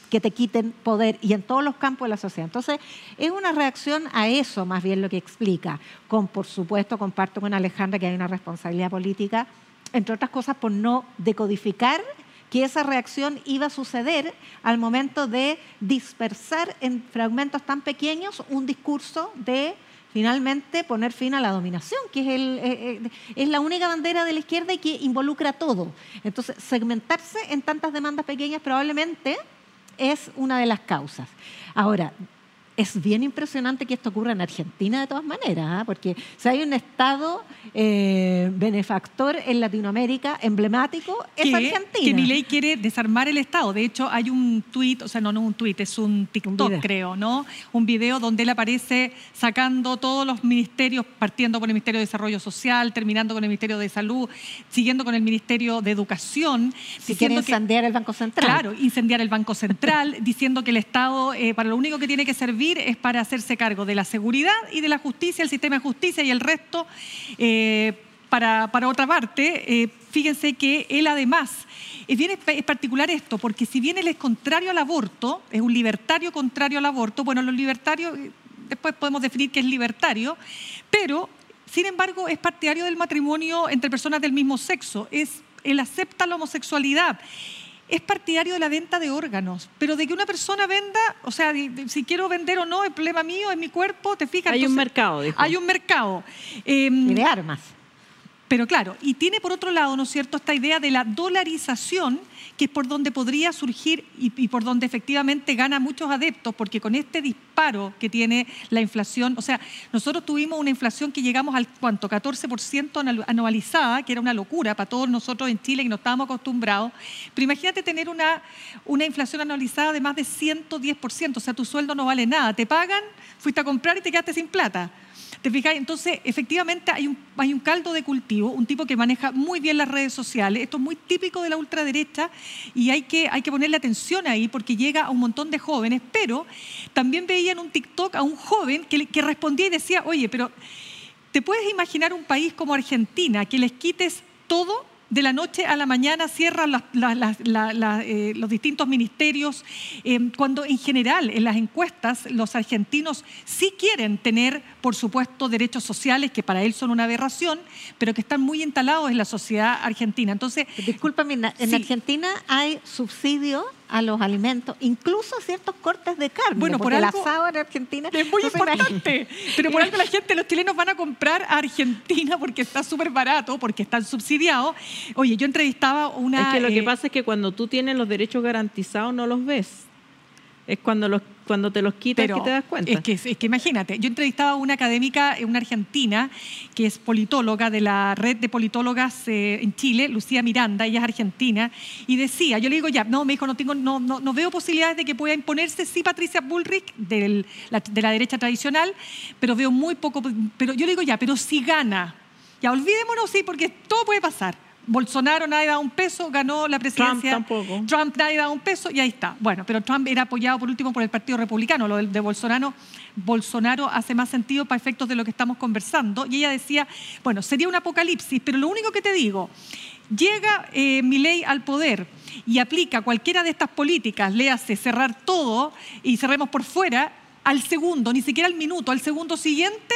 B: que te quiten poder y en todos los campos de la sociedad. Entonces, es una reacción a eso más bien lo que explica. Con, por supuesto, comparto con Alejandra que hay una responsabilidad política, entre otras cosas, por no decodificar que esa reacción iba a suceder al momento de dispersar en fragmentos tan pequeños un discurso de finalmente poner fin a la dominación, que es, eh, eh, la única bandera de la izquierda y que involucra todo. Entonces, segmentarse en tantas demandas pequeñas probablemente es una de las causas. Ahora, es bien impresionante que esto ocurra en Argentina de todas maneras, ¿ah? porque si hay un Estado eh, benefactor en Latinoamérica emblemático, es Argentina.
A: Que mi ley quiere desarmar el Estado. De hecho, hay un tuit, o sea, no, no un tuit, es un TikTok, creo, ¿no? Un video donde él aparece sacando todos los ministerios, partiendo con el Ministerio de Desarrollo Social, terminando con el Ministerio de Salud, siguiendo con el Ministerio de Educación.
B: Si quiere incendiar el Banco Central.
A: Claro, incendiar el Banco Central, diciendo que el Estado, eh, para lo único que tiene que servir, es para hacerse cargo de la seguridad y de la justicia, el sistema de justicia y el resto. Eh, para, otra parte, eh, fíjense que él además, es bien es particular esto, porque si bien él es contrario al aborto, es un libertario contrario al aborto, bueno, los libertarios, eh, después podemos definir que es libertario, pero sin embargo es partidario del matrimonio entre personas del mismo sexo, es, él acepta la homosexualidad es partidario de la venta de órganos, pero de que una persona venda, o sea, si quiero vender o no, el problema mío es mi cuerpo, te fijas.
C: Hay un mercado, dijo.
A: Hay un mercado.
B: Em, y de armas.
A: Pero claro, y tiene por otro lado, ¿no es cierto?, esta idea de la dolarización que es por donde podría surgir y, por donde efectivamente gana muchos adeptos, porque con este disparo que tiene la inflación, o sea, nosotros tuvimos una inflación que llegamos al cuánto, 14% anualizada, que era una locura para todos nosotros en Chile que no estábamos acostumbrados, pero imagínate tener una, una inflación anualizada de más de 110%, o sea, tu sueldo no vale nada, te pagan, fuiste a comprar y te quedaste sin plata. ¿Te fijáis? Entonces, efectivamente hay un, hay un caldo de cultivo, un tipo que maneja muy bien las redes sociales. Esto es muy típico de la ultraderecha y hay que, hay que ponerle atención ahí porque llega a un montón de jóvenes. Pero también veía en un TikTok a un joven que, que respondía y decía, oye, pero ¿te puedes imaginar un país como Argentina que les quites todo de la noche a la mañana cierran eh, los distintos ministerios, eh, cuando en general en las encuestas los argentinos sí quieren tener, por supuesto, derechos sociales que para él son una aberración, pero que están muy instalados en la sociedad argentina. Entonces,
B: discúlpame, en Argentina hay subsidios a los alimentos, incluso ciertos cortes de carne.
A: Bueno, por algo, el asado en Argentina es muy importante, pero por algo la gente, los chilenos van a comprar a Argentina porque está súper barato, porque están subsidiados. Oye, yo entrevistaba una...
C: Es que lo que eh, pasa es que cuando tú tienes los derechos garantizados no los ves. Es cuando los cuando te los quitas que te das cuenta.
A: Es que, es que imagínate, yo entrevistaba a una académica, una argentina, que es politóloga de la red de politólogas eh, en Chile, Lucía Miranda, ella es argentina, y decía, yo le digo, ya, no, me dijo, no, tengo, no, no, veo posibilidades de que pueda imponerse, sí, Patricia Bullrich, de la derecha tradicional, pero veo muy poco, pero yo le digo, ya, pero si gana, ya olvidémonos, sí, porque todo puede pasar. Bolsonaro nadie da un peso, ganó la presidencia.
C: Trump tampoco.
A: Trump nadie da un peso y ahí está. Bueno, pero Trump era apoyado por último por el Partido Republicano. Lo de, Bolsonaro, Bolsonaro hace más sentido para efectos de lo que estamos conversando. Y ella decía, bueno, sería un apocalipsis, pero lo único que te digo, llega eh, mi ley al poder y aplica cualquiera de estas políticas, le hace cerrar todo y cerremos por fuera, al segundo, ni siquiera al minuto, al segundo siguiente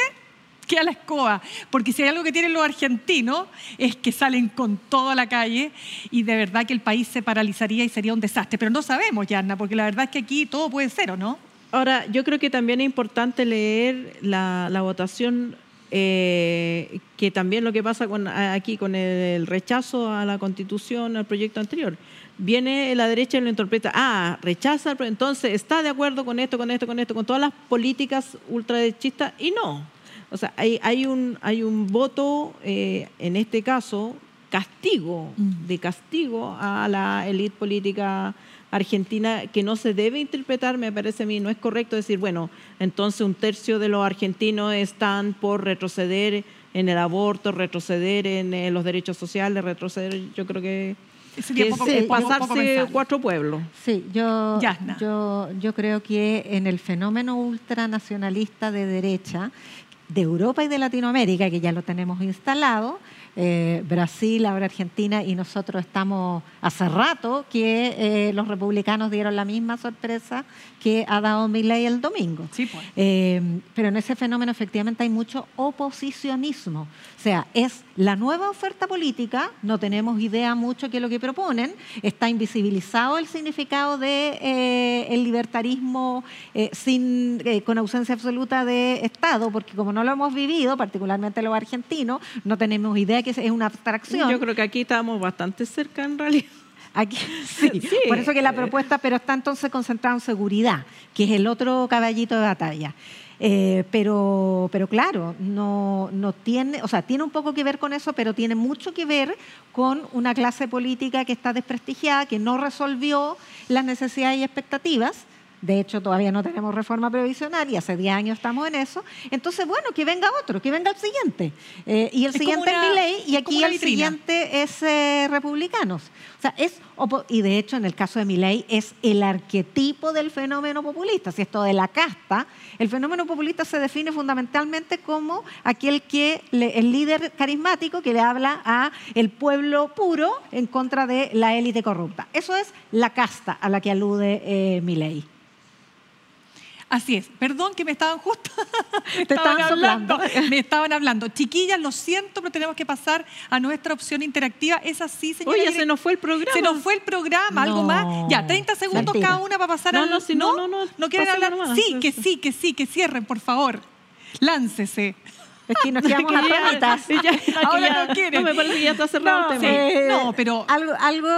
A: que a la escoba, porque si hay algo que tienen los argentinos es que salen con todo a la calle y de verdad que el país se paralizaría y sería un desastre. Pero no sabemos, Yanna, porque la verdad es que aquí todo puede ser, ¿o no?
C: Ahora, yo creo que también es importante leer la, votación eh, que también lo que pasa con, aquí con el rechazo a la constitución, al proyecto anterior. Viene la derecha y lo interpreta, ah, rechaza, entonces está de acuerdo con esto, con esto, con esto, con todas las políticas ultraderechistas y no. O sea, hay, hay, un, hay un voto, eh, en este caso, castigo, de castigo a la élite política argentina que no se debe interpretar, me parece a mí, no es correcto decir, bueno, entonces un tercio de los argentinos están por retroceder en el aborto, retroceder en eh, los derechos sociales, retroceder, yo creo que,
A: Sería
C: que
A: poco- poco
C: pasarse cuatro pueblos.
B: Sí, yo, yo, yo creo que en el fenómeno ultranacionalista de derecha de Europa y de Latinoamérica, que ya lo tenemos instalado, eh, Brasil, ahora Argentina, y nosotros estamos hace rato que eh, los republicanos dieron la misma sorpresa que ha dado Milei el domingo.
A: Sí, pues.
B: Eh, pero en ese fenómeno efectivamente hay mucho oposicionismo. O sea, es la nueva oferta política, no tenemos idea mucho qué es lo que proponen, está invisibilizado el significado de eh, el libertarismo sin, con ausencia absoluta de Estado, porque como no lo hemos vivido, particularmente los argentinos, no tenemos idea que es una abstracción.
C: Yo creo que aquí estamos bastante cerca en realidad.
B: Aquí, sí,
C: Sí.
B: por eso que la propuesta, pero está entonces concentrada en seguridad, que es el otro caballito de batalla. Eh, pero, pero claro, no, no tiene, o sea, tiene un poco que ver con eso, pero tiene mucho que ver con una clase política que está desprestigiada, que no resolvió las necesidades y expectativas. De hecho, todavía no tenemos reforma previsional y hace 10 años estamos en eso. Entonces, bueno, que venga otro, que venga el siguiente. Eh, y el
A: Es
B: siguiente
A: una-
B: es Milei y aquí el siguiente es eh, republicanos. O sea, es y de hecho en el caso de Milei es el arquetipo del fenómeno populista. Si esto de la casta, el fenómeno populista se define fundamentalmente como aquel que le- el líder carismático que le habla a el pueblo puro en contra de la élite corrupta. Eso es la casta a la que alude eh.
A: Así es. Perdón que me estaban justo. me
B: Te estaban
A: hablando. Me estaban hablando. Chiquillas, lo siento, pero tenemos que pasar a nuestra opción interactiva. Es así, señora.
C: Oye, se nos fue el programa.
A: Se nos fue el programa, algo
B: No.
A: más. Ya, 30 segundos cada una para pasar
C: No,
A: al...
C: no, si no, no, no,
A: quieren hablar? Sí, que sí, que sí, que cierren, por favor. Láncese.
B: Es que nos quedamos a
C: que
A: Ahora
C: ya-
A: no quieren.
C: me parece que ya está cerrado el tema.
B: Eh,
A: No, pero-
B: Algo, algo,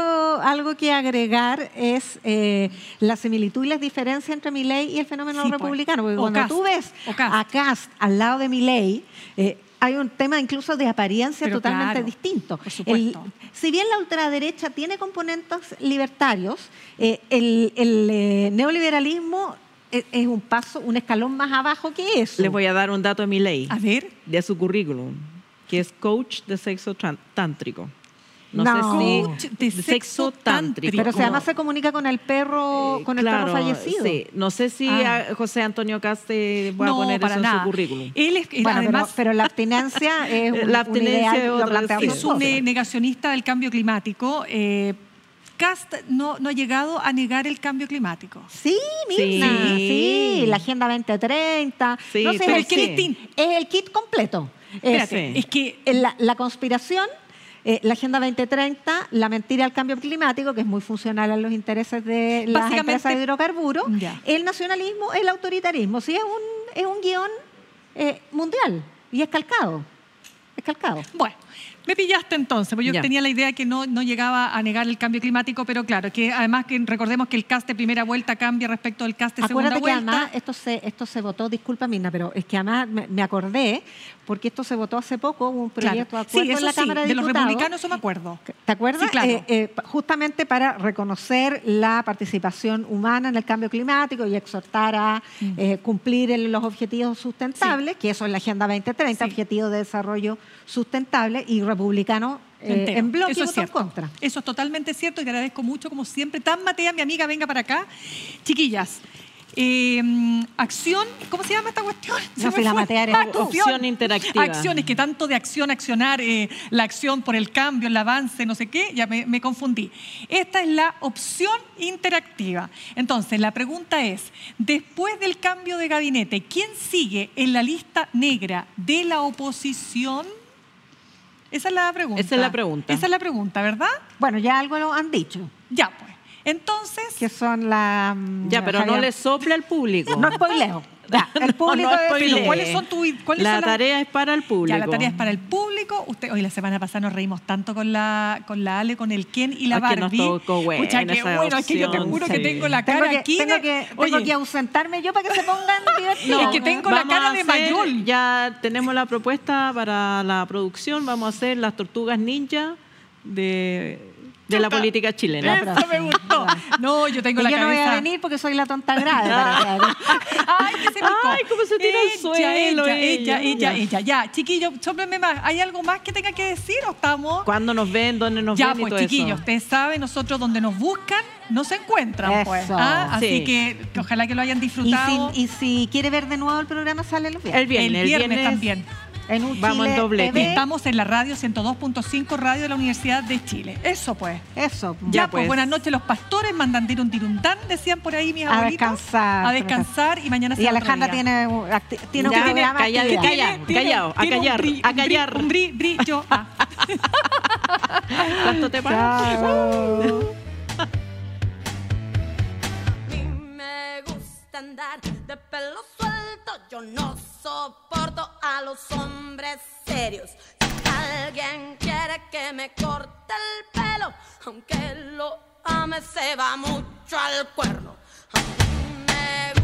B: algo que agregar es eh, la similitud y las diferencias entre Milei y el fenómeno
A: Sí, pues.
B: republicano. Porque cuando tú ves a Cast al lado de Milei, eh, hay un tema incluso de apariencia
A: Pero
B: totalmente
A: claro,
B: distinto.
A: por supuesto.
B: El- si bien la ultraderecha tiene componentes libertarios, eh, el, el, eh, neoliberalismo es, es un paso, un escalón más abajo que eso.
C: Les voy a dar un dato de mi ley,
A: A ver.
C: de su currículum, que es coach de sexo tántrico. No,
B: No.
C: sé si
A: Coach de sexo tántrico.
B: Pero además se comunica con el perro,
C: Eh,
B: con el
C: claro,
B: perro fallecido.
C: Sí. No sé si
A: Ah.
C: a José Antonio Caste va a
A: no,
C: poner
A: para
C: eso en
A: nada.
C: su currículum.
A: Él es,
B: Bueno,
A: además,
B: pero, pero la abstinencia es un,
C: La
B: un
C: abstinencia
B: ideal,
C: es otra,
A: es un negacionista del cambio climático. Eh, Cast no, no ha llegado a negar el cambio climático.
B: Sí, Mirna, sí.
C: Sí.
B: la Agenda 2030.
C: Sí,
B: no sé,
C: pero
B: es, el
C: sí.
B: kit, es el kit completo.
A: Espérate, es que
B: La, la conspiración, eh, la Agenda 2030, la mentira al cambio climático, que es muy funcional a los intereses de las empresas de hidrocarburos,
A: Ya.
B: el nacionalismo, el autoritarismo. Sí, es un, es un guion eh, mundial y es calcado. Es calcado.
A: Bueno, me pillaste entonces, porque yo tenía la idea que no, no llegaba a negar el cambio climático, pero claro, que además que recordemos que el cast de primera vuelta cambia respecto al cast de segunda
B: Acuérdate que
A: vuelta.
B: además esto se, esto se votó, disculpa Mirna, pero es que además me, me acordé, porque esto se votó hace poco, hubo un
A: Claro.
B: proyecto de acuerdo
A: Sí,
B: en la
A: sí,
B: Cámara de,
A: de los republicanos eso me acuerdo.
B: ¿Te acuerdas?
A: Sí, claro.
B: Eh, eh, justamente para reconocer la participación humana en el cambio climático y exhortar a
A: Mm.
B: eh, cumplir el- los objetivos sustentables, que eso es la Agenda 2030,
A: Sí.
B: Objetivos de Desarrollo Sustentable, y republicanos
A: Me
B: eh, en bloque
A: Eso es cierto.
B: contra.
A: Eso es totalmente cierto y te agradezco mucho, como siempre. Tan Matea, mi amiga, venga para acá. Chiquillas, eh, acción, ¿cómo se llama esta cuestión? Se
B: No, si la
A: fue.
B: Eres tú.
C: Opción interactiva.
A: Acciones, que tanto de acción, accionar, eh, la acción por el cambio, el avance, no sé qué, ya me, me confundí. Esta es la opción interactiva. Entonces, la pregunta es, después del cambio de gabinete, ¿quién sigue en la lista negra de la oposición? Esa es la pregunta.
C: Esa es la pregunta.
A: Esa es la pregunta, ¿verdad?
B: Bueno, ya algo lo han dicho,
A: Ya, pues. Entonces,
B: que son la... mm,
C: Ya, pero no le sopla al público.
B: No spoileo. Ya, el público
C: no.
A: Pero ¿cuáles son tu- cuáles
C: La
A: son las-
C: tarea es para el público.
A: Ya, la tarea es para el público. Usted, hoy la semana pasada nos reímos tanto con la, con la Ale, con el Ken y la
C: Es que nos
A: Barbie.
C: tocó buena
A: Pucha, qué
C: esa
A: bueno, es que yo te
C: opción,
A: juro que
C: sí.
A: tengo la
B: Tengo
A: cara
B: que,
A: aquí.
B: tengo
A: de-
B: que, tengo
A: Oye,
B: que ausentarme yo para que se pongan divertidos.
A: es que tengo la cara de Mayol.
C: Ya tenemos la propuesta para la producción. Vamos a hacer las tortugas ninja de, de la política chilena.
A: Eso me gustó. No, yo tengo
B: Y
A: la
B: yo no voy
A: cabeza.
B: a venir porque soy la tonta grave.
A: Ay, que se picó.
C: Ay, cómo se tira
A: Ella,
C: suelo
A: Ella,
C: ella.
A: ella, ella,
C: Ya.
A: ella. Ya, chiquillos, sóplenme más. ¿Hay algo más que tenga que decir o estamos?
C: ¿Cuándo nos ven? ¿Dónde nos
A: Ya,
C: ven? y
A: pues chiquillos, ustedes saben, nosotros donde nos buscan, no se encuentran, pues.
B: Eso.
A: ¿ah? Así
C: Sí.
A: que, que ojalá que lo hayan
B: Y
A: disfrutado.
B: si, y si quiere ver de nuevo el programa, sale los viernes.
C: El viernes,
A: el viernes, también.
B: En un
C: Vamos en.
B: TV.
A: Estamos en la radio 102.5, radio de la Universidad de Chile. Eso pues.
B: Eso.
A: Ya,
C: Ya,
A: pues,
C: pues.
A: buenas noches los pastores, mandan un tirundán, decían por ahí mis
B: A
A: abuelitos.
B: descansar.
A: A descansar y mañana
B: Y
A: será otro
B: Alejandra
A: día.
B: tiene, un tiene un programa
C: calla-
B: actividad.
C: calla. callado, a
A: un
C: callar,
A: bri-
C: a
A: un bri-
C: callar.
A: Un bri- brillo. Ah.
C: ¿Cuánto te.
D: A mí me gusta andar de pelo suelto, yo no soporto a los hombres serios. Si alguien quiere que me corte el pelo, aunque lo ame, se va mucho al cuerno. A me